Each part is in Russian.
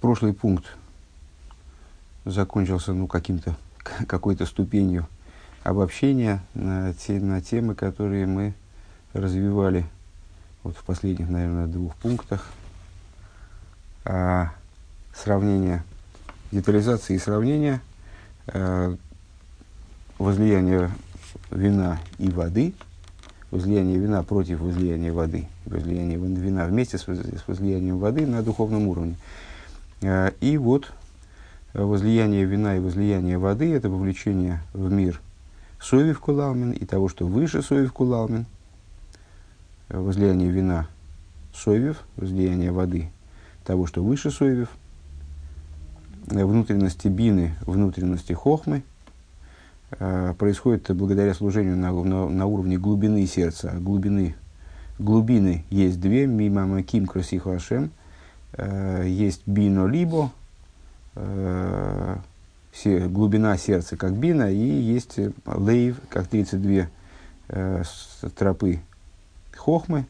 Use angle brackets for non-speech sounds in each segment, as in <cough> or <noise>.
прошлый пункт закончился ну, каким-то, <laughs> какой-то ступенью обобщения на, те, на темы, которые мы развивали вот в последних, наверное, двух пунктах. А, сравнение, детализации и сравнения, а, возлияние вина и воды, возлияние вина против возлияния воды, возлияние вина вместе с возлиянием воды на духовном уровне. А, и вот возлияние вина и возлияние воды – это вовлечение в мир совев кулалмин и того, что выше совев кулалмин, возлияние вина совев, возлияние воды того, что выше совев, внутренности бины, внутренности хохмы, э, происходит благодаря служению на, на, на уровне глубины сердца. Глубины, глубины есть две, мимо ким красиху ашем, э, есть бино либо, э, глубина сердца как бина, и есть лейв, как 32 э, тропы хохмы,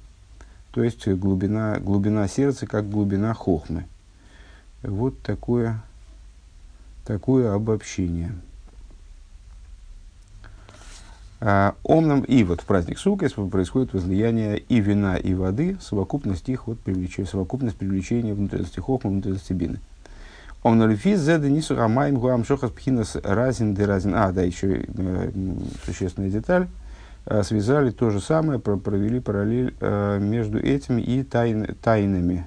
то есть глубина, глубина сердца как глубина хохмы. Вот такое, такое обобщение. А, омном и вот в праздник Суккес происходит возлияние и вина, и воды, совокупность их, вот, привлечение, совокупность привлечения внутренности хохмы, внутренности бины. Он налифи зе денису рамаем гуам шохас пхинас разин де разин. А, да, еще э, существенная деталь. Э, связали то же самое, про, провели параллель э, между этим и тайн, тайнами.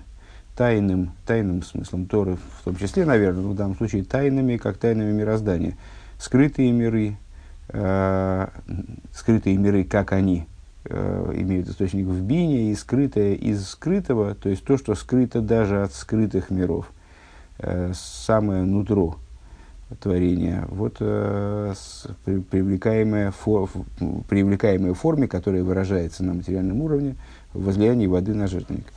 Тайным, тайным смыслом Торы, в том числе, наверное, в данном случае тайнами, как тайнами мироздания. Скрытые миры, э, скрытые миры, как они, э, имеют источник в бине, и скрытое из скрытого, то есть то, что скрыто даже от скрытых миров – Э, самое нутро творения, вот э, с, при, привлекаемое, фор, привлекаемое форме, которая выражается на материальном уровне, в возлиянии воды на жертвенник.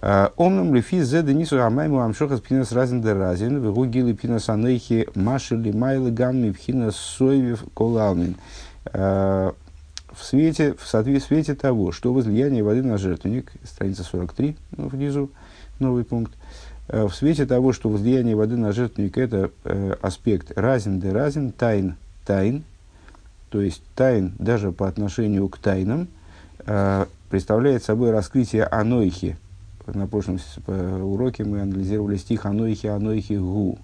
Омном лифи зе денису амайму амшохас пинас разин де разин, вегу гилы пинас анейхи машили майлы гамми пхинас сойвив колалмин. Э, в свете, в соответствии свете того, что возлияние воды на жертвенник, страница 43 ну, внизу, новый пункт, Э, в свете того, что возлияние воды на жертвенник – это э, аспект разин де разин, тайн тайн, то есть тайн даже по отношению к тайнам, э, представляет собой раскрытие анойхи. На прошлом э, уроке мы анализировали стих анойхи, анойхи гу,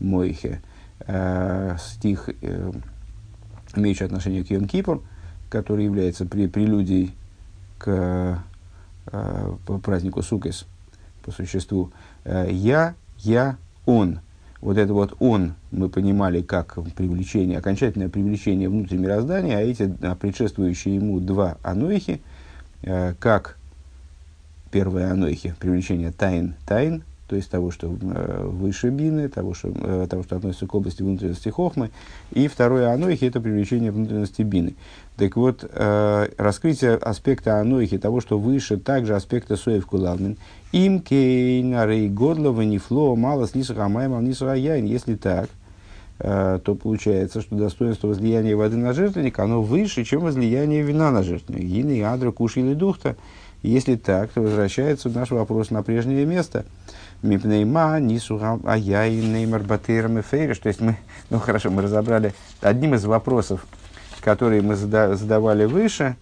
мойхе. Э, стих, э, имеющий отношение к Йом-Кипур, который является при, прелюдией к празднику Сукес по существу. Я, я, он. Вот это вот он мы понимали как привлечение, окончательное привлечение внутрь мироздания, а эти а предшествующие ему два анойхи, как первое анойхи, привлечение тайн, тайн, то есть того, что э, выше бины, того что, э, того, что относится к области внутренности хохмы. И второе анойхи – это привлечение внутренности бины. Так вот, э, раскрытие аспекта анойхи, того, что выше, также аспекта соев кулавнин. Им кейнарей годлова нефло мало снисах амаймал нисах. Если так, э, то получается, что достоинство возлияния воды на жертвенник, оно выше, чем возлияние вина на жертвенник. Гины, ядра, куши или духта. Если так, то возвращается наш вопрос на прежнее место – Мипнейма, Нисуга, Аяй, Неймар, Батейрам и Фейриш. То есть мы, ну хорошо, мы разобрали одним из вопросов, которые мы задавали выше,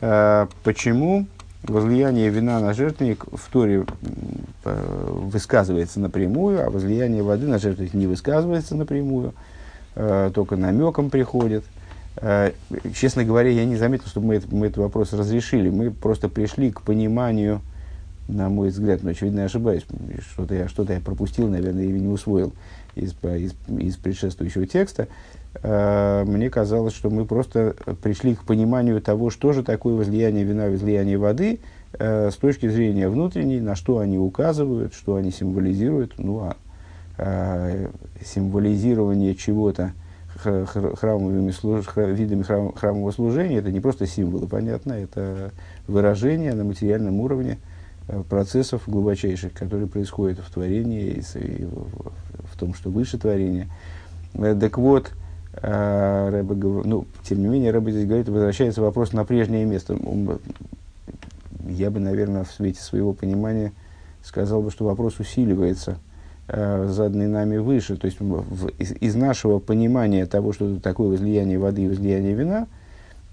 э, почему возлияние вина на жертвенник в Торе э, высказывается напрямую, а возлияние воды на жертвенник не высказывается напрямую, э, только намеком приходит. Честно говоря, я не заметил, чтобы мы, это, мы этот вопрос разрешили. Мы просто пришли к пониманию на мой взгляд, но очевидно я ошибаюсь, что-то я, что я пропустил, наверное, или не усвоил из, из, из предшествующего текста, э, мне казалось, что мы просто пришли к пониманию того, что же такое возлияние вина, возлияние воды, э, с точки зрения внутренней, на что они указывают, что они символизируют, ну а э, символизирование чего-то храмовыми видами храм... храмового служения, это не просто символы, понятно, это выражение на материальном уровне, Э, процессов глубочайших, которые происходят в творении и в, том, что выше творения. Э, так вот, э, Рэбе, ну, тем не менее, Рэбе здесь говорит, возвращается вопрос на прежнее место. Я бы, наверное, в свете своего понимания сказал бы, что вопрос усиливается заданный нами выше, то есть в, из, из нашего понимания того, что такое возлияние воды и возлияние вина,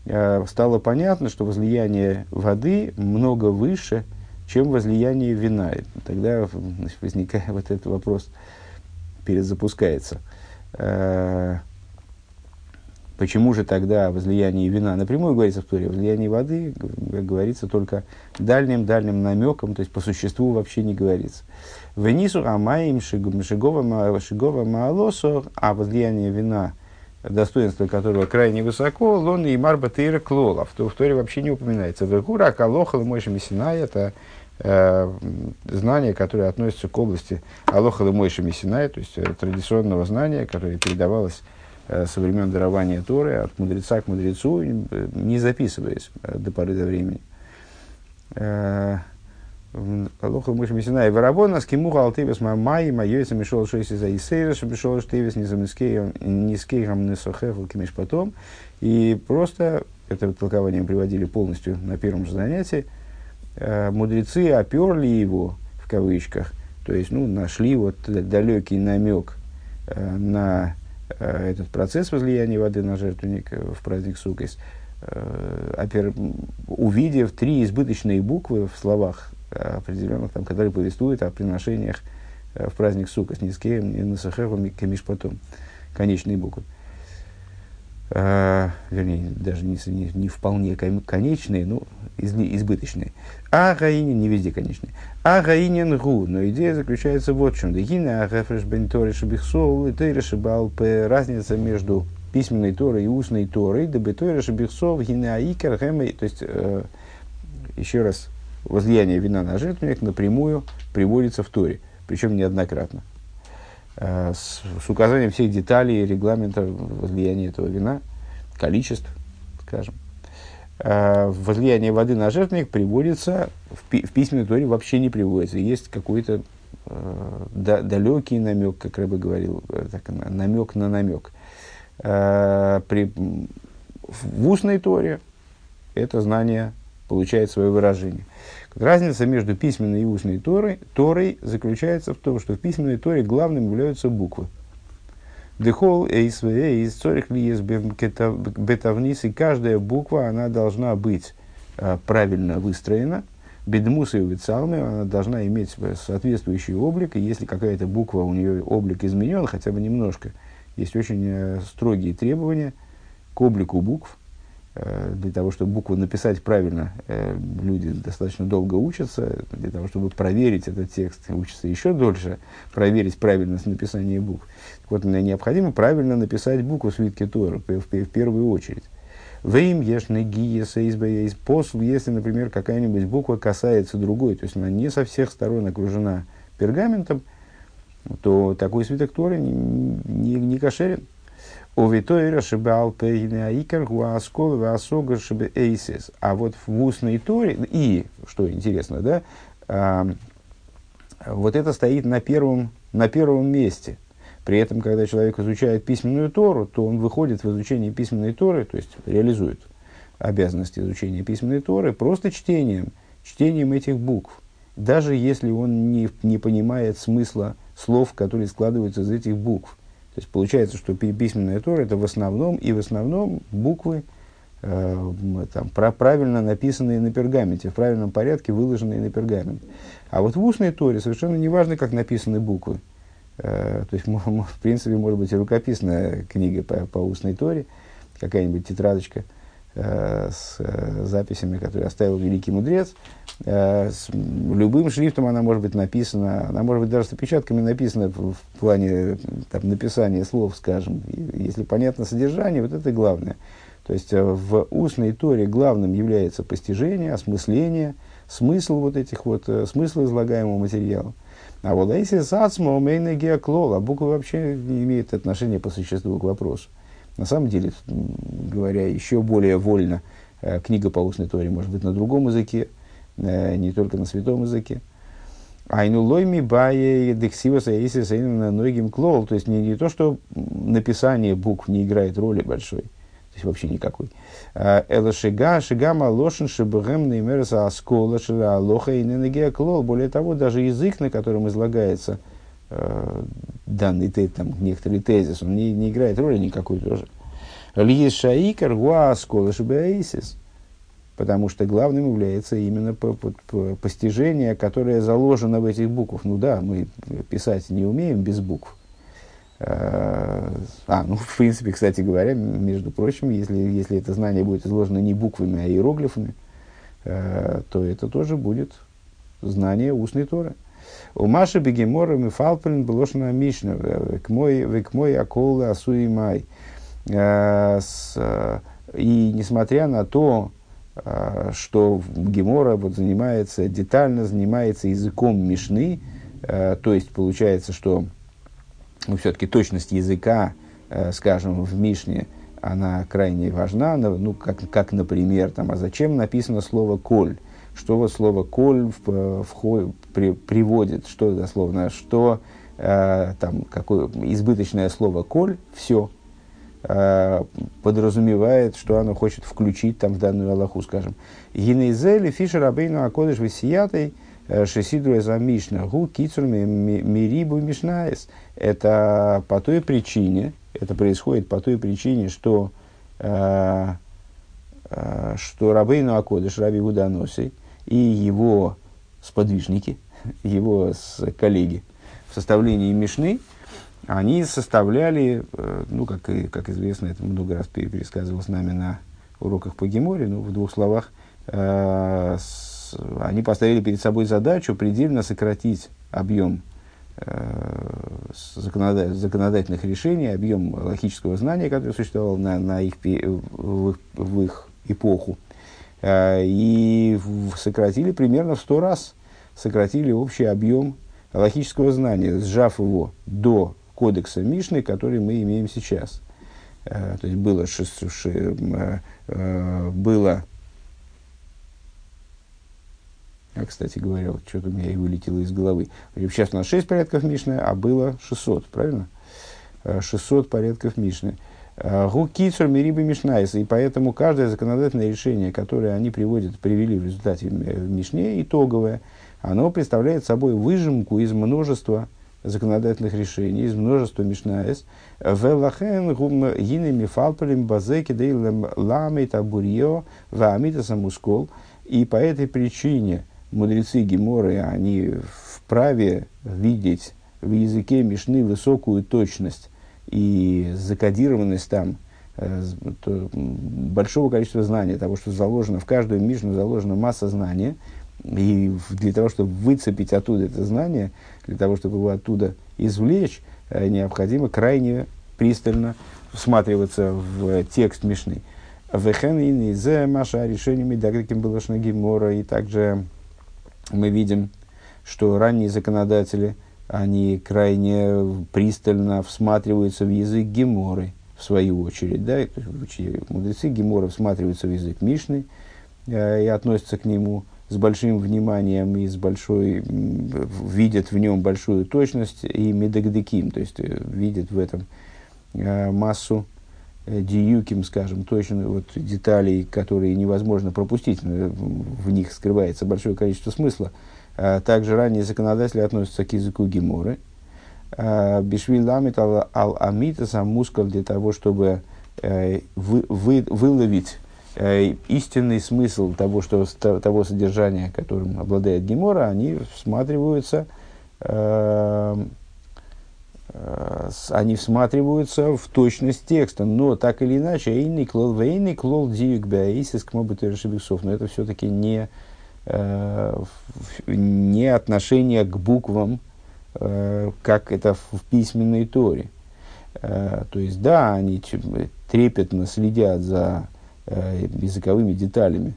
э, стало понятно, что возлияние воды много выше, чем возлияние вина. Тогда значит, возникает <laughs> вот этот вопрос, перезапускается. Э, почему же тогда возлияние вина напрямую говорится в Туре, возлияние воды говорится только дальним-дальним намеком, то есть по существу вообще не говорится. Венису амаим шигова маалосо, а возлияние вина, достоинство которого крайне высоко, лон и марба тейра клола. В Торе вообще не упоминается. Векура, калоха, мойша Мессинай, это э, знание, которое относится к области Алоха Мойша Мессинай, то есть э, традиционного знания, которое передавалось э, со времен дарования Торы от мудреца к мудрецу, э, не записываясь до поры до времени. Алоха Муша Мессина и Варабона, с Кимуха Алтевис Мамай, Майойса Мишол Шейси за Исейра, Шабишол Штевис Низкейгам Несохефл Кимиш потом. И просто, это толкование приводили полностью на первом же занятии, э, мудрецы оперли его, в кавычках, то есть, ну, нашли вот далекий намек э, на э, этот процесс возлияния воды на жертвенник в праздник Сукис, увидев три избыточные буквы в словах определенных, там, которые повествуют о приношениях э, в праздник Сука с Нискеем и Насахевом Камиш потом. Конечные буквы. А, вернее, даже не, не, не вполне конечные, но из, избыточные. А гаинин, не везде конечные. А гаинин гу, но идея заключается вот в чем. Дегина агафреш бен тори шабихсол и тейра шабалпе. Разница между письменной Торой и устной Торой, да бы тойра шабихсол, гина аикер, То есть, э, еще раз возлияние вина на жертвенник напрямую приводится в Торе, причем неоднократно. Э, с, с указанием всех деталей регламента возлияния этого вина, количеств, скажем. Э, возлияние воды на жертвенник приводится, в, пи- в письменной Торе вообще не приводится. Есть какой-то э, да, далекий намек, как Рэбе говорил, э, так, намек на намек. При, в устной Торе это знание получает свое выражение. Разница между письменной и устной Торой, Торой заключается в том, что в письменной Торе главным являются буквы. Дехол эйс эйс цорих ли бетавнис, и каждая буква, она должна быть а, правильно выстроена, бедмуса и увицалме, она должна иметь соответствующий облик, и если какая-то буква, у нее облик изменен хотя бы немножко, есть очень э, строгие требования к облику букв, Э, для того, чтобы букву написать правильно, э, люди достаточно долго учатся. Для того, чтобы проверить этот текст, учатся еще дольше, проверить правильность написания букв. Так вот, необходимо правильно написать букву в свитке Тора, в, первую очередь. Вейм ешны гиеса из посл, если, например, какая-нибудь буква касается другой, то есть она не со всех сторон окружена пергаментом, то такой свиток Торы не, не, не кошерен. Овитойра шибал пейне аикар гуаскол васога шибе эйсис. А вот в устной торе, и, что интересно, да, а, вот это стоит на первом, на первом месте. При этом, когда человек изучает письменную Тору, то он выходит в изучение письменной Торы, то есть реализует обязанности изучения письменной Торы просто чтением, чтением этих букв. Даже если он не, не понимает смысла слов, которые складываются из этих букв. То есть получается, что письменная Тора это в основном и в основном буквы, э, там, про, правильно написанные на пергаменте, в правильном порядке выложенные на пергамент. А вот в устной Торе совершенно не важно, как написаны буквы. Э, то есть, <laughs> в принципе, может быть и рукописная книга по, по устной Торе, какая-нибудь тетрадочка – с э, записями, которые оставил великий мудрец. Э, с любым шрифтом она может быть написана, она может быть даже с опечатками написана в, плане там, написания слов, скажем. Если понятно содержание, вот это главное. То есть в устной торе главным является постижение, осмысление, смысл вот этих вот, смысл излагаемого материала. А вот если сацмо, мейна геоклол, а буквы вообще не имеют отношения по существу к вопросу. На самом деле, говоря еще более вольно, э, книга по устной торе может быть на другом языке, э, не только на святом языке. Айну лойми бае дексиваса на многим клол. То есть не, не то, что написание букв не играет роли большой, то есть вообще никакой. А, Эла шига, шига малошин шибэгэм неймерса аскола шира алоха и ненегия клол. Более того, даже язык, на котором излагается данный там, некоторый тезис, он не, не играет роли никакой тоже. Льес шаикар гуаскола шабаисис. Потому что главным является именно по, по, по постижение, которое заложено в этих буквах. Ну да, мы писать не умеем без букв. А, ну, в принципе, кстати говоря, между прочим, если, если это знание будет изложено не буквами, а иероглифами, э, то это тоже будет знание устной Торы. У Маши Бегемора Мифалприн Блошна Мишна, к мой, к мой акол асуи май. Э, и несмотря на то, э, что Гемора вот занимается, детально занимается языком Мишны, то есть получается, что ну, все-таки точность языка, э, скажем, в Мишне, она крайне важна, ну, как, как например, там, а зачем написано слово «коль», что вот слово «коль» в, в, при, приводит, что дословно, что э, там, какое избыточное слово «коль», все, э, подразумевает, что оно хочет включить там в данную Аллаху, скажем. Гинейзели фишер абейну акодыш висиятой Э, Шесидру за Мишна, гу кицур мирибу мишнаес. Это по той причине, это происходит по той причине, что, э, э, что Рабейну Акодыш, Раби Гуданоси и его сподвижники, <laughs> его коллеги в составлении Мишны, они составляли, э, ну, как, и, как известно, это много раз пересказывалось с нами на уроках по Геморе, ну, в двух словах, э, они поставили перед собой задачу предельно сократить объем э, законодательных решений, объем логического знания, которое существовало на, на их, в, их, в их эпоху. Э, и сократили примерно в сто раз, сократили общий объем логического знания, сжав его до кодекса Мишны, который мы имеем сейчас. Э, то есть было, ши, ши, было а, кстати говоря, вот что-то у меня и вылетело из головы. Сейчас у нас 6 порядков Мишны, а было 600, правильно? 600 э, порядков Мишны. Э, הוא קיצור מריבוי משניות. И поэтому каждое законодательное решение, которое они приводят, привели в результате в Мишне, итоговое, оно представляет собой выжимку из множества законодательных решений, из множества Мишнаес. ולכן גם הנה מפלפלים בזה כדי לעמוד על בוריה ואמיתת המושכל. И по этой причине – мудрецы Геморы, они вправе видеть в языке Мишны высокую точность и закодированность там э, большого количества знаний, того, что заложено в каждую Мишну, заложена масса знания, и для того, чтобы выцепить оттуда это знание, для того, чтобы его оттуда извлечь, э, необходимо крайне пристально всматриваться в текст Мишны. Вехен и зе маша решениями дагриким было гемора и также мы видим, что ранние законодатели, они крайне пристально всматриваются в язык Геморы, в свою очередь. Да? Мудрецы Гемора всматриваются в язык Мишны э, и относятся к нему с большим вниманием и с большой, видят в нем большую точность и медагдеким, то есть э, видят в этом э, массу э, диюким, скажем, точно вот деталей, которые невозможно пропустить, в них скрывается большое количество смысла. А также ранние законодатели относятся к языку Геморы. А, Бишвиль ламит ал амитаса мускал для того, чтобы вы, вы, выловить истинный смысл того, что, того содержания, которым обладает Гемора, они всматриваются э, они всматриваются в точность текста, но так или иначе, эйный клол, вейный клол диюк беаисис к но это все-таки не, э, не отношение к буквам, э, как это в письменной торе. Э, то есть, да, они трепетно следят за э, языковыми деталями,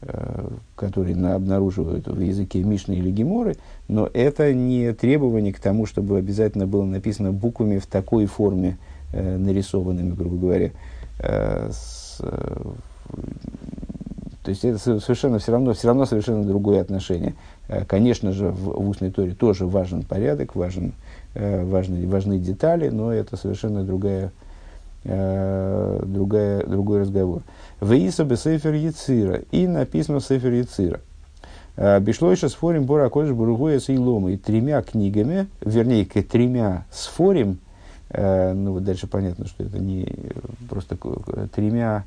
Э, которые на, обнаруживают в языке Мишны или Геморы, но это не требование к тому, чтобы обязательно было написано буквами в такой форме, э, нарисованными, грубо говоря. С, то есть это совершенно все равно, все равно совершенно другое отношение. Конечно же, в, в устной торе тоже важен порядок, важен, важны, важны детали, но это совершенно другая, другая, другой разговор. Вейса бы Сейфер Яцира. И написано в Сейфер Яцира. Бишлойша сфорим Бора Кодыш Буругуя с Иломой тремя книгами, вернее, к тремя сфорим, ну вот дальше понятно, что это не просто тремя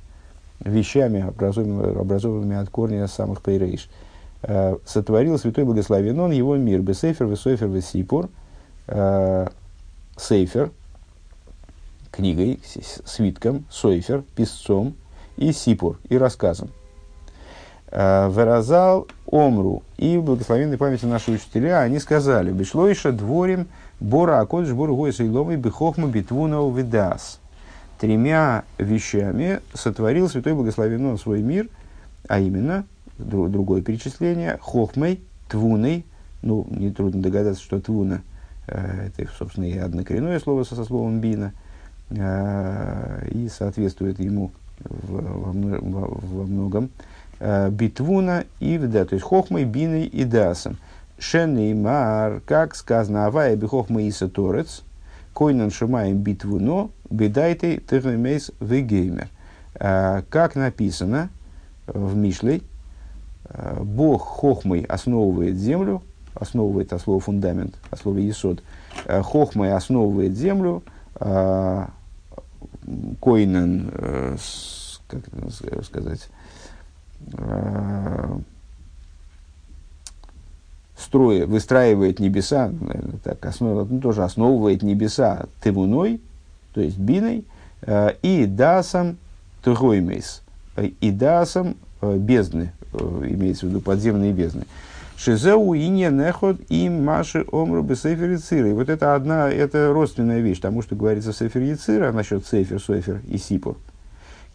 вещами, образованными, образованными от корня самых пейрейш. Сотворил святой благословен он его мир, бесейфер, весойфер, весипур, сейфер, книгой, свитком, сойфер, писцом и сипур, и рассказом. Э, Выразал Омру и благословенной памяти наши учителя, они сказали, Бишлойша дворим Бора Акодыш Бору Гойса Иловой Бехохма Битвунау Видас. Тремя вещами сотворил Святой Благословенный свой мир, а именно, другое перечисление, Хохмой, Твуной, ну, нетрудно догадаться, что Твуна, э, это, собственно, и однокоренное слово со, со словом Бина, и соответствует ему во, многом. Э, битвуна и да, то есть хохмой, биной и дасом. Шенеймар, как сказано, авая бихохма иса торец, койнан шумаем битвуно, бедайте тырмейс вегеймер. Э, как написано в Мишлей, э, Бог хохмой основывает землю, основывает от слова фундамент, от слова есод, хохмой основывает землю, койнан, как это сказать, э, строя, выстраивает небеса, наверное, так, основ, ну, тоже основывает небеса тывуной, то есть биной, э, и дасом троймейс, и дасом э, бездны, э, имеется в виду подземные бездны. Шизеу и не неход и маши омру бы сефер И вот это одна, это родственная вещь тому, что говорится в сефер яцира насчет сефер, софер и сипур.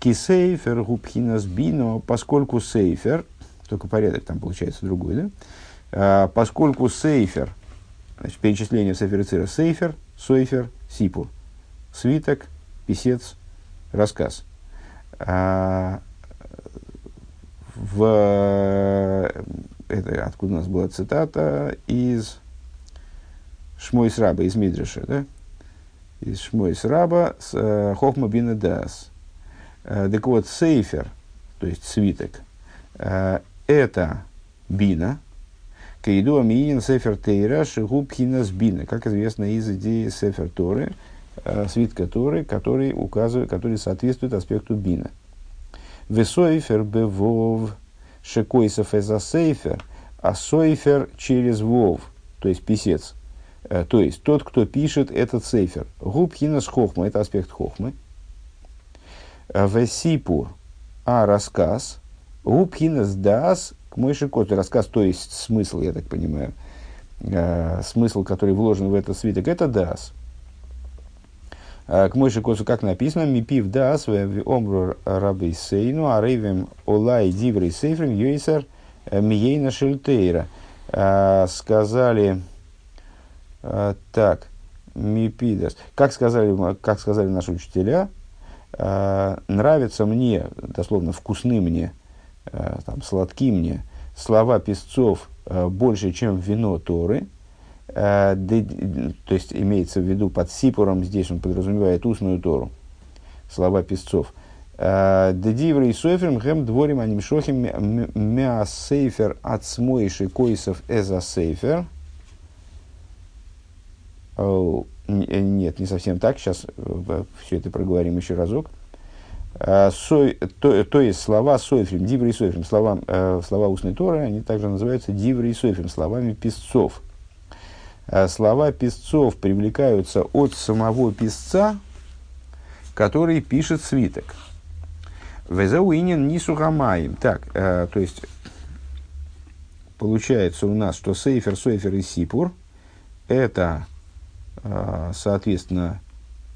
Кисейфер губхинас бино, поскольку сейфер, только порядок там получается другой, да? А, поскольку сейфер, значит, перечисление сейфер цира, сейфер, сойфер, сипур, свиток, писец, рассказ. А, в, это откуда у нас была цитата из Шмой Сраба, из Мидриша, да? Из Шмой Сраба с э, Хохма Бина Дас. Э, так вот, сейфер, то есть свиток, э, это бина, Кейду Амиин Сефер Тейра Шигубхинас Бина, как известно из идеи Сефер Торы, э, свитка Торы, который, указывает, который соответствует аспекту Бина. Весойфер бевов шекойсов эза сейфер, а сойфер через вов, то есть писец. То есть тот, кто пишет этот сейфер. Губхинас хохма, это аспект хохмы. Э, Весипур, а рассказ, Губхинас дас к Мойши Рассказ, то есть смысл, я так понимаю, э, смысл, который вложен в этот свиток, это дас. Э, к Мойши Коту, как написано, Мипив дас, омру раби сейну, арейвим олай диврей сейфрим, юисер миейна шельтейра. Э, сказали, так, Мипидас, как сказали, как сказали наши учителя, э, нравятся мне, дословно вкусны мне, э, там, сладки мне, слова песцов э, больше, чем вино Торы, э, то есть имеется в виду под сипуром, здесь он подразумевает устную Тору, слова песцов. Э, Дедиврей соферм хэм дворим аним шохим мя сейфер от смоиши койсов эза сейфер. Э, нет, не совсем так. Сейчас э, все это проговорим еще разок. Э, сой, то, то есть слова сойфрим, диври сойфрим, слова, э, слова устной Торы, они также называются диври сойфрим, словами писцов. Слова писцов привлекаются от самого писца, который пишет свиток. Везауинин нисухамаем. Так, э, то есть, получается у нас, что сейфер, сойфер и сипур – это а, соответственно,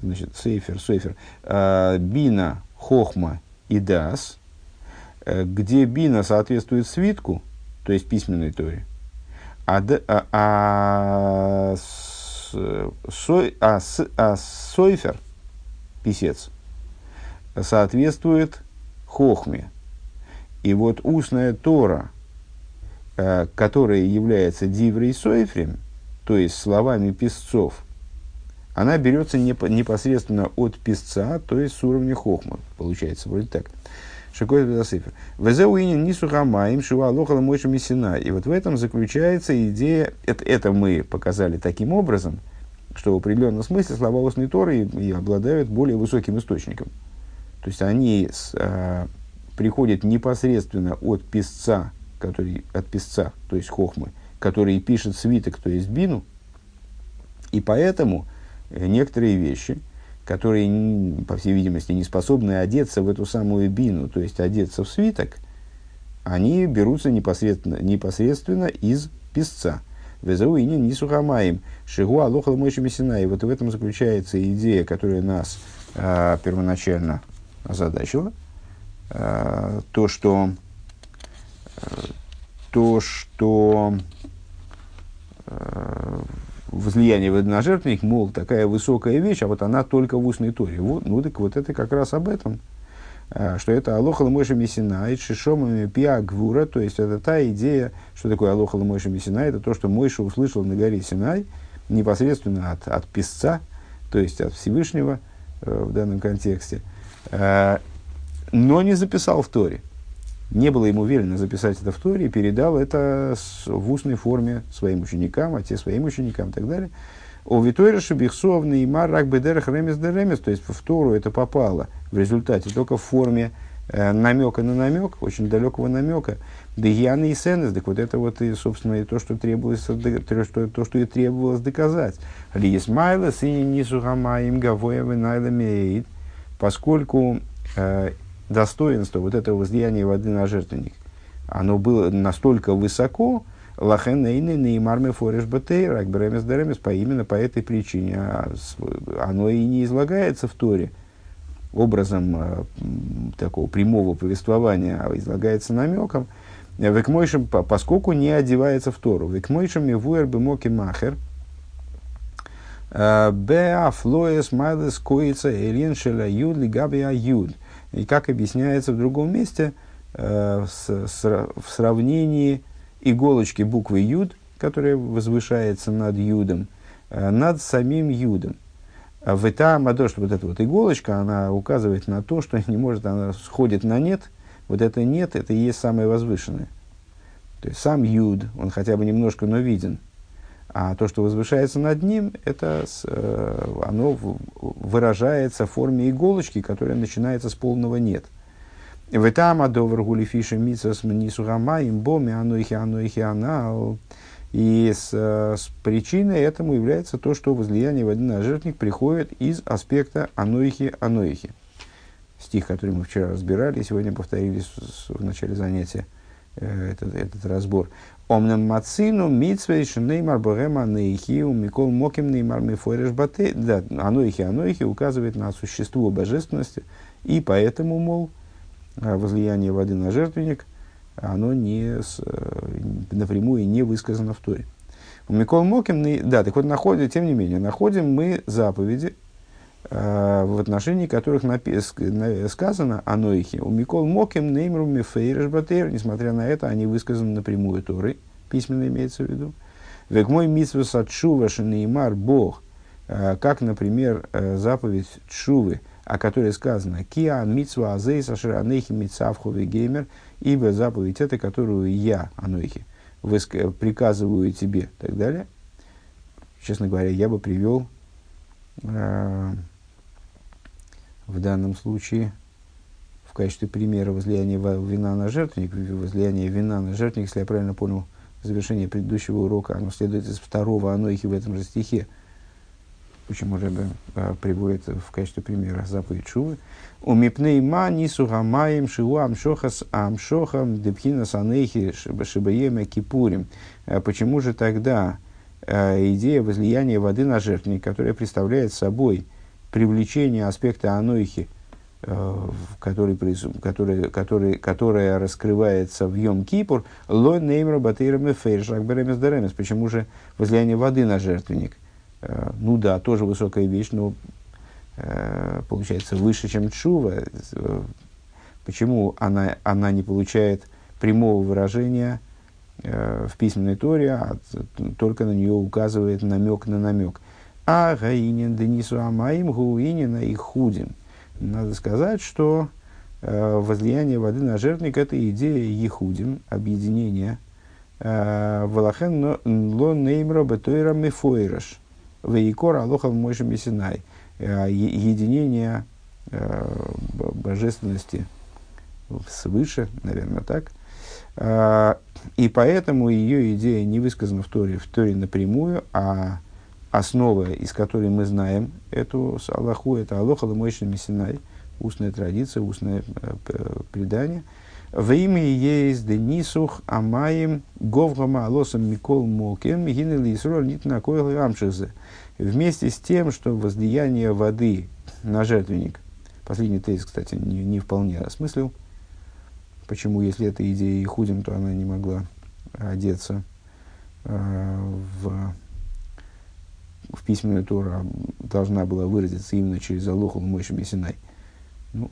значит, сейфер, сейфер, бина, хохма и дас, э, где бина соответствует свитку, то есть письменной торе, а, а, а, сой, а, с, а сойфер, писец, соответствует хохме. И вот устная Тора, э, которая является диврей сойфрем, то есть словами писцов – она берется непосредственно от писца, то есть с уровня хохма. Получается вроде так. Шикой Ласифер. Везеуинин нису хамаим шива лохала мойша мисина. И вот в этом заключается идея, это, это мы показали таким образом, что в определенном смысле слова устной Торы и, и обладают более высоким источником. То есть они с, а, приходят непосредственно от писца, который, от писца, то есть хохмы, который пишет свиток, то есть бину, и поэтому э, некоторые вещи – которые, по всей видимости, не способны одеться в эту самую бину, то есть одеться в свиток, они берутся непосредственно, непосредственно из писца. Везауини не сухамаем. Шигу алохал мойши И вот в этом заключается идея, которая нас э, первоначально озадачила. Э, то, что, э, то, что э, возлияние на жертвенник, мол, такая высокая вещь, а вот она только в устной торе. Вот, ну так вот это как раз об этом, а, что это Алоха Ламойша Мессина, и Шишомами Пиа Гвура, то есть это та идея, что такое Алоха Ламойша Мессина, это то, что Мойша услышал на горе Синай непосредственно от, от писца, то есть от Всевышнего э, в данном контексте, э, но не записал в Торе не было ему велено записать это в Торе, передал это в устной форме своим ученикам, а те своим ученикам и так далее. О Витойра Шабихсовный и Марак Бедерах Ремес де Ремес, то есть в Тору это попало в результате только в форме э, намека на намек, очень далекого намека. Дегианы и Сенес, так вот это вот и, собственно, и то, что требовалось, то, то, что и требовалось доказать. Ли Исмайла, сыне Нисухама, им Гавоя, Венайла поскольку э, достоинство вот этого возлияния воды на жертвенник, оно было настолько высоко, лахен нейны неймарме фореш батей, рак бремес деремес, по именно по этой причине. А оно и не излагается в Торе образом э, такого прямого повествования, а излагается намеком. Векмойшем, поскольку не одевается в Тору. Векмойшем и вуэр бемоки махер. Э, Беафлоес майлес коица элин шеля юд лигаби аюд. И как объясняется в другом месте, э, в сравнении иголочки буквы Юд, которая возвышается над Юдом, э, над самим Юдом. А в Итамадо, что вот эта вот иголочка, она указывает на то, что <laughs> не может, она сходит на нет. Вот это нет, это и есть самое возвышенное. То есть сам Юд, он хотя бы немножко, но виден – а то, что возвышается над ним, это, э, оно выражается в форме иголочки, которая начинается с полного «нет». В этом адовар гулифиша митсас мнисугама имбоми анойхи анойхи анал. И с, э, с причиной этому является то, что возлияние воды на жертвник приходит из аспекта анойхи анойхи. Стих, который мы вчера разбирали, сегодня повторили в начале занятия этот, этот разбор. Омнам мацину митсвей шнеймар богема нейхи у микол моким неймар мифореш бате. Да, анойхи анойхи указывает на существо божественности, и поэтому, мол, а, возлияние воды на жертвенник, оно не с, э, напрямую не высказано в Торе. У Микол Моким, да, так вот, находим, тем не менее, находим мы заповеди, э, в отношении которых сказано о Ноихе. У Микол Моким Неймру Мифейреш Батер, несмотря на это, они высказаны напрямую Торой, письменно имеется в виду. Век мой митсва сатшува шанеймар Бог, э, как, например, э, заповедь Чувы, о которой сказано «Киа митсва азей саширанехи митсавховый геймер», ибо заповедь это, которую я, Анохи, приказываю тебе, и так далее. Честно говоря, я бы привел э, в данном случае в качестве примера возлияния вина на жертвенник, возлияние вина на жертвенник, если я правильно понял завершение предыдущего урока, оно следует из второго анойхи в этом же стихе, почему Рэбе э, приводит в качестве примера заповедь Шувы. У мипней ма нису гамаем шиу амшохас амшохам депхина санейхи шибаеме кипурим. Э, почему же тогда э, идея возлияния воды на жертвенник, которая представляет собой привлечение аспекта анойхи, который, который, который, которая раскрывается в Йом Кипур, ло неймра батейрам фейршак беремес Почему же возлияние воды на жертвенник? Э, ну да, тоже высокая вещь, но э, получается выше, чем Чува. Почему она, она не получает прямого выражения э, в письменной торе, а только на нее указывает намек на намек. А гаинин денису амаим гуинина и худим. Надо сказать, что возлияние воды на жертвенник – это идея Ехудим, объединения. Валахен ло неймро бетойра мефойраш. Вейкор алоха в мойшем мессинай. Единение божественности свыше, наверное, так. И поэтому ее идея не высказана в Торе, в Торе напрямую, а основа, из которой мы знаем эту Аллаху, это Алоха Ламойшин Мессинай, устная традиция, устное э, предание. В имя есть Денисух Амаем Говгама Алосам Микол Мокем Гинели Исроль Нитна Койл Амшизе. Вместе с тем, что возлияние воды на жертвенник, последний тезис, кстати, не, не вполне осмыслил, почему, если эта идея Ихудим, то она не могла одеться э, в в письменную Тору должна была выразиться именно через Алоху Мойши Мессинай. Ну,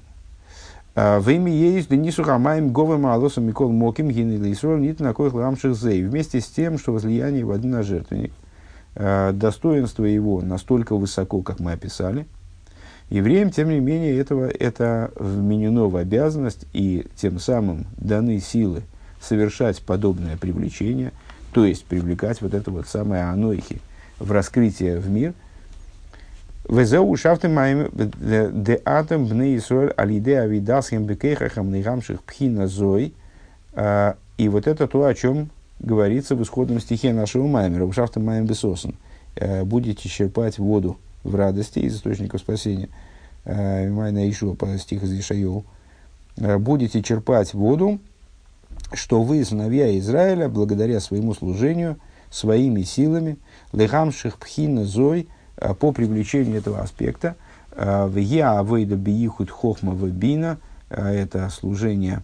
а, в имя есть Денису Хамаем Говым Алосом Микол Моким Гин Исроль Нит на коих ламших зей. Вместе с тем, что возлияние воды на жертвенник, а, достоинство его настолько высоко, как мы описали, евреям, тем не менее, этого, это вменено в обязанность и тем самым даны силы совершать подобное привлечение, то есть привлекать вот это вот самое анойхи, в раскрытие в мир. Везеу шафты маем де атом бне Исруэль алиде авидасхем бекейхахам нейгамших пхина. А, и вот это то, о чем говорится в исходном стихе нашего маймера. Ушафты маем бесосен. А, будете черпать воду в радости из источников спасения. А, Майна еще по стих из Ишайоу. Будете черпать воду, что вы, сыновья Израиля, благодаря своему служению, своими силами – легамших пхина зой э, по привлечению этого аспекта. Э, в я авейда биихут хохма бина э, это служение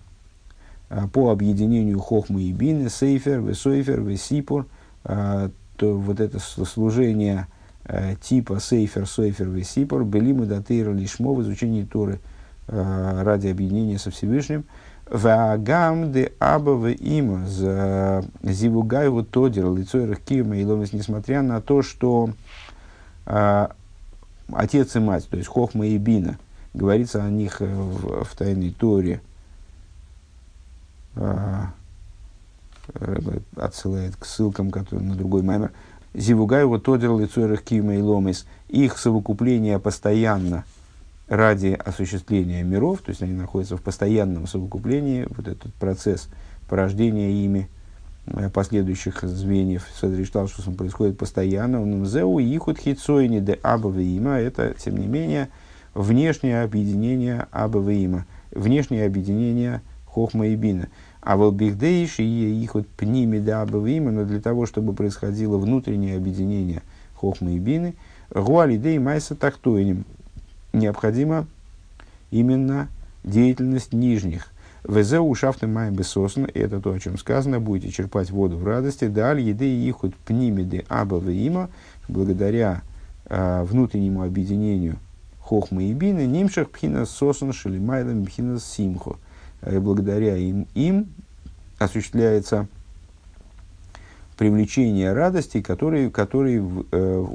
по объединению хохмы и бины, сейфер, весойфер, весипур, то вот это служение типа сейфер, сойфер, весипур, белимы датейра лишмо в изучении Торы ради объединения со Всевышним – Ваагам де абаве има. За зивугайву тодер лицойрах кима и ломис, несмотря на то, что а, отец и мать, то есть Хохма и Бина, говорится о них в, в тайной Торе, а, отсылает к ссылкам, которые на другой маймер. Зивугайву тодер лицойрах кима и ломис, их совокупление постоянно – ради осуществления миров, то есть они находятся в постоянном совокуплении, вот этот процесс порождения ими э, последующих звеньев Садришталшусом происходит постоянно. Он зеу ихут хитсойни де абавеима. Это, тем не менее, внешнее объединение абавеима, внешнее объединение хохма и бина. А в бихдейши и ихут пними де абавеима, но для того, чтобы происходило внутреннее объединение хохма и бины, гуалидей майса тахтойним – необходима именно деятельность нижних. Везе ушафты маем бесосн, это то, о чем сказано, будете черпать воду в радости, даль еды и ихут пнимеды аба има, благодаря э, внутреннему объединению хохмы и бины, нимшах пхина сосан шелимайлам пхина симху. Э, благодаря им, им осуществляется привлечение радости, который, который э,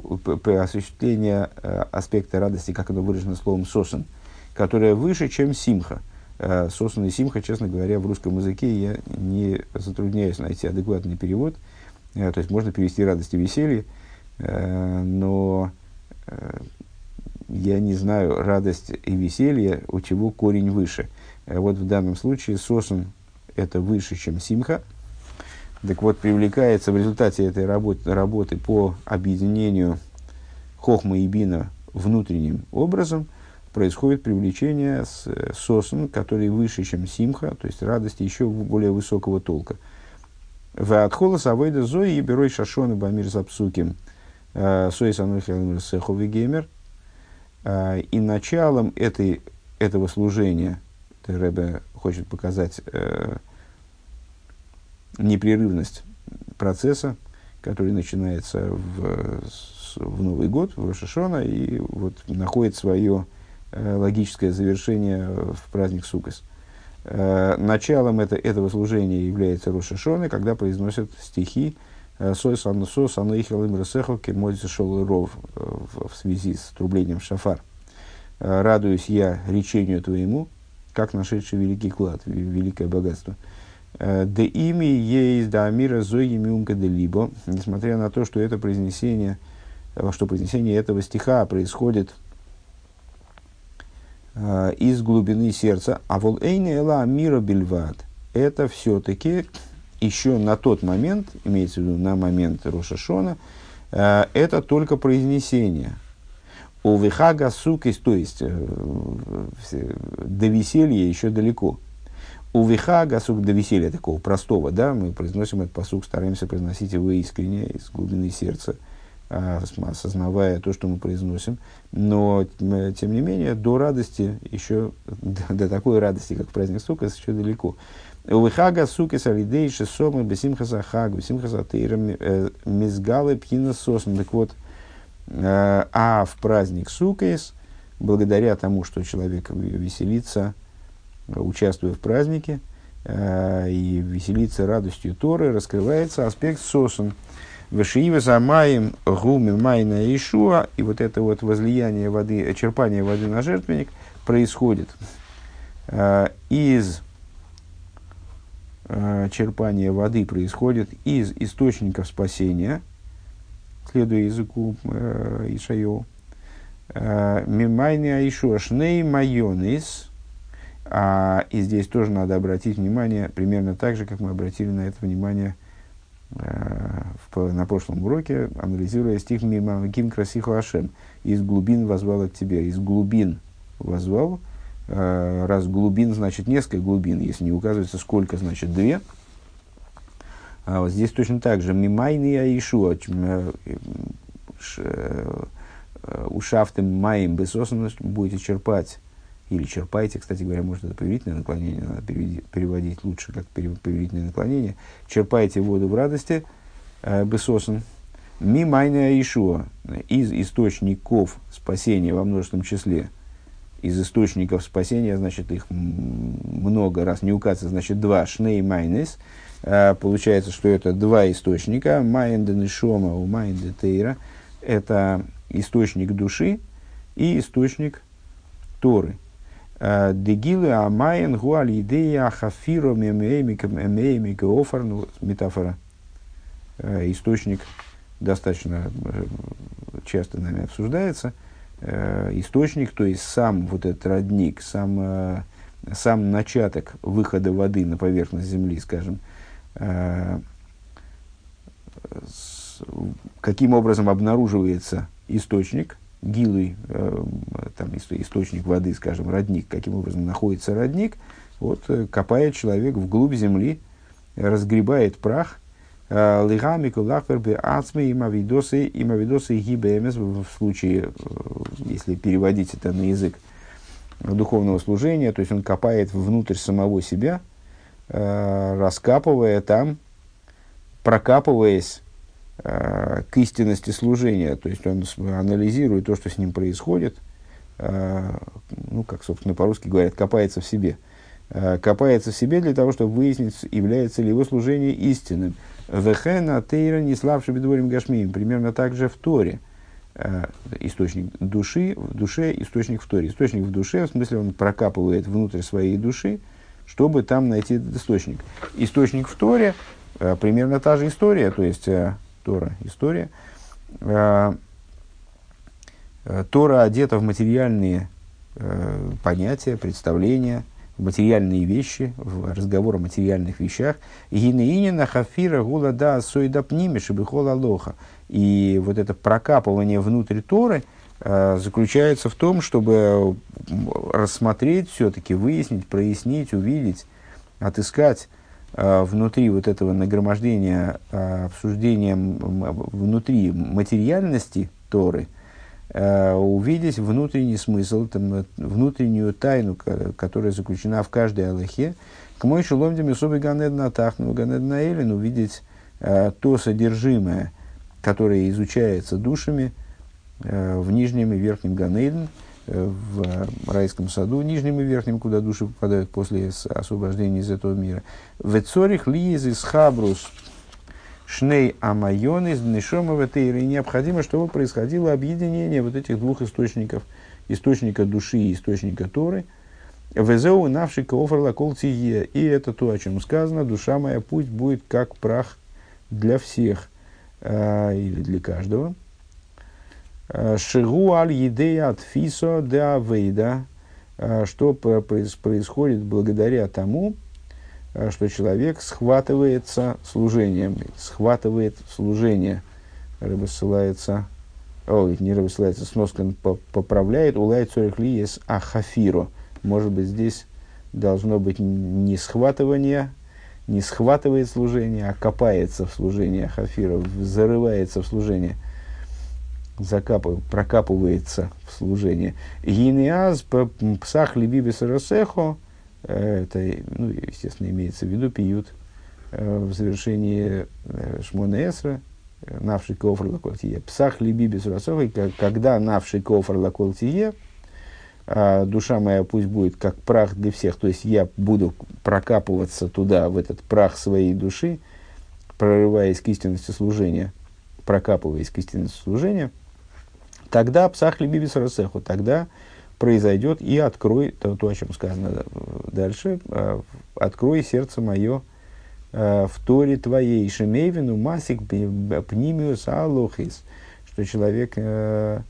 осуществление э, аспекта радости, как оно выражено словом сосен, которое выше, чем симха. Э, сосен и симха, честно говоря, в русском языке я не затрудняюсь найти адекватный перевод. Э, то есть можно перевести радость и веселье, э, но э, я не знаю радость и веселье, у чего корень выше. Э, вот в данном случае сосен это выше, чем симха, так вот, привлекается в результате этой работы, работы по объединению хохма и бина внутренним образом, происходит привлечение с сосн, который выше, чем симха, то есть радости еще более высокого толка. В отхола савойда зои и берой шашоны бамир запсуким э, соис анухелмир сехови геймер. Э, и началом этой, этого служения, Рэбе хочет показать э, непрерывность процесса, который начинается в, в Новый год, в Рошашона, и вот находит свое э, логическое завершение в праздник Сукас. Э, началом это, этого служения является Рошашона, когда произносят стихи э, «Сой сану со ресехо кемодиса шел ров» в связи с трублением шафар. «Радуюсь я речению твоему, как нашедший великий клад, великое богатство. Де ими есть да мира зои миумка де либо, несмотря на то, что это произнесение, что произнесение этого стиха происходит из глубины сердца, а вол эйне эла мира бельвад, это все-таки еще на тот момент, имеется в виду на момент Рошашона, это только произнесение – у вихага сукис, то есть э, до веселья еще далеко. У вихага сук до веселья такого простого, да, мы произносим этот посук, стараемся произносить его искренне, из глубины сердца, а, осознавая то, что мы произносим. Но, тем не менее, до радости еще, до, такой радости, как праздник сука, еще далеко. У вихага суки салидей шесомы бесимхаса хаг, бесимхаса тейра э, мизгалы пхина сосн. Так вот, Э, а в праздник Сукейс, благодаря тому, что человек веселится, участвуя в празднике, э, и веселится радостью Торы, раскрывается аспект сосан. Вешиива замаем гуми майна ишуа, и вот это вот возлияние воды, черпание воды на жертвенник происходит э, из черпания воды происходит из источников спасения – следуя языку э, Ишайо. Э, Мимайни Аишу Шней Майонис. А, и здесь тоже надо обратить внимание, примерно так же, как мы обратили на это внимание э, в, на прошлом уроке, анализируя стих Мимамаким Красиху Ашем. Из глубин возвал к тебе. Из глубин возвал. Э, раз глубин, значит несколько глубин. Если не указывается сколько, значит две. А вот здесь точно так же. Мимайный Аишу, э, э, ушафтым маем бесосом будете черпать, или черпайте, кстати говоря, может это повелительное наклонение, надо переводить лучше как повелительное наклонение, черпайте воду в радости, э, בששון, ממעייני הישועה, из источников спасения во множественном числе, из источников спасения, значит, их много раз не указывается, значит, два, שני מעיינות, а, получается, что это два источника. מעיין דנשמה ומעיין דתורה. Это источник души и источник Торы. דגילוי המעיין הוא על ידי החפירה מעומק העפר. Ну, метафора. Источник достаточно э, часто нами обсуждается. Источник, то есть сам вот этот родник, сам, э, сам начаток выхода воды на поверхность земли, скажем, Э, каким образом обнаруживается источник, гилый, э, там, источник воды, скажем, родник, каким образом находится родник, вот э, копает человек вглубь земли, разгребает прах, лигамику лахвербе ацми имавидосы имавидосы гибемес в случае, если переводить это на язык духовного служения, то есть он копает внутрь самого себя – Э, раскапывая там, прокапываясь э, к истинности служения. То есть он анализирует то, что с ним происходит, э, ну, как, собственно, по-русски говорят, копается в себе. Копается в себе для того, чтобы выяснить, является ли его служение истинным. Вехена тейра не славший бедворим гашмием. Примерно так же в Торе. Источник души, в душе источник в Торе. Источник в душе, в смысле он прокапывает внутрь своей души, чтобы там найти этот источник. Источник в Торе, э, примерно та же история, то есть э, Тора, история. Э, э, Тора одета в материальные э, понятия, представления, в материальные вещи, в разговор о материальных вещах. Гинеинина хафира гула да сойдапними шибихола лоха. И вот это прокапывание внутрь Торы – заключается в том, чтобы рассмотреть все-таки, выяснить, прояснить, увидеть, отыскать внутри вот этого нагромождения, э, обсуждения внутри материальности Торы, увидеть внутренний смысл, там, внутреннюю тайну, которая заключена в каждой Аллахе, к мой шеломдем особый Ганед Натахну, Ганед Наэлин, увидеть то содержимое, которое изучается душами, Э, в нижнем и верхнем Ганейден, э, в райском саду, нижнем и верхнем, куда души попадают после освобождения из этого мира. Вецорих лиез из хабрус шней амайон из днешома И необходимо, чтобы происходило объединение вот этих двух источников, источника души и источника Торы, Везеу навши коферла колтие. И это то, о чем сказано. Душа моя пусть будет как прах для всех э, или для каждого. Э, Шигу аль едея от фисо де авейда. Э, что происходит благодаря тому, э, что человек схватывается служением, схватывает служение. Рыба ссылается, ой, не рыба ссылается, сноска поправляет, улай цорих ли ахафиро – может быть, здесь должно быть не схватывание, не схватывает служение, а копается в служение Хафира, зарывается в служение, закапывает, прокапывается в служение. Гинеаз псах либибис росехо, э, это, ну, естественно, имеется в виду пьют э, в завершении э, Шмона Эсра, навший кофр лаколтие. Псах либибис росехо, когда навший кофр лаколтие, а, душа моя пусть будет как прах для всех, то есть я буду прокапываться туда, в этот прах своей души, прорываясь к истинности служения, прокапываясь к истинности служения, тогда псах либибис росеху, тогда произойдет и открой, то, то, о чем сказано дальше, а, открой сердце мое а, в Торе твоей, шемейвину масик пнимиус алохис, что человек э,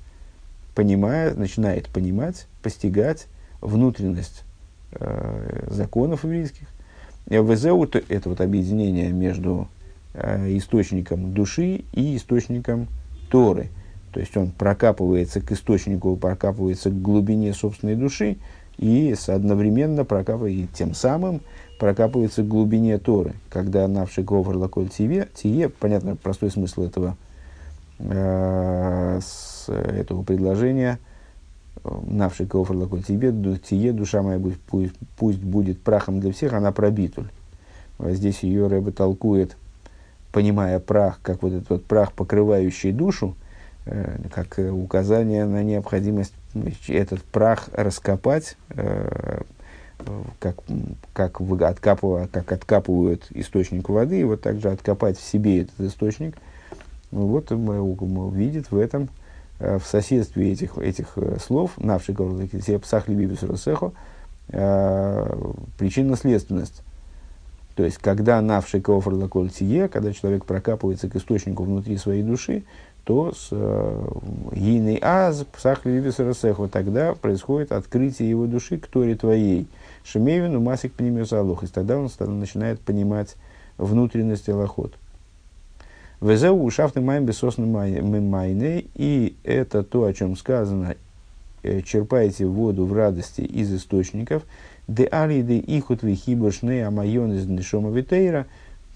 понимает, начинает понимать, постигать внутренность э, законов еврейских. ВЗУ – это вот объединение между э, источником души и источником Торы. То есть он прокапывается к источнику, прокапывается к глубине собственной души и одновременно прокапывает, тем самым прокапывается к глубине Торы. Когда навший ковар лаколь тие, тие, понятно, простой смысл этого, э, с этого предложения – навший кофр лаколь тебе, тие, душа моя пусть, пусть, будет прахом для всех, она пробитуль. Здесь ее Рэбе толкует, понимая прах, как вот этот вот прах, покрывающий душу, э, как указание на необходимость этот прах раскопать, э, как, как, откапывают, как откапывают источник воды, вот также откопать в себе этот источник. Вот мы, видит в этом Э, в соседстве этих, этих э, слов, навший псах либибис росехо, э, причинно-следственность. То есть, когда навший кофр лаколь тие, когда человек прокапывается к источнику внутри своей души, то с гиной аз псах либибис росехо, тогда происходит открытие его души к торе твоей. Шемевину масик пнемиус алох. И тогда он начинает понимать внутренность Аллахот. Везеу ушафты маем бесосны майны. И это то, о чем сказано, э, черпайте воду в радости из источников. Де али де ихут вихибашны амайон из нишома витейра.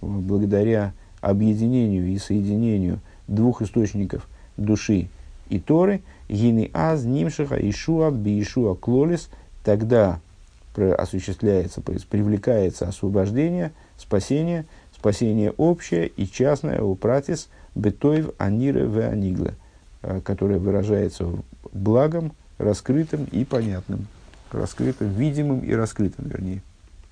Благодаря объединению и соединению двух источников души и Торы, гины аз нимшиха ишуа биишуа клолис, тогда осуществляется, привлекается освобождение, спасение – спасение общее и частное у пратис бетоев аниры в анигле, э, которое выражается благом, раскрытым и понятным, раскрытым, видимым и раскрытым, вернее.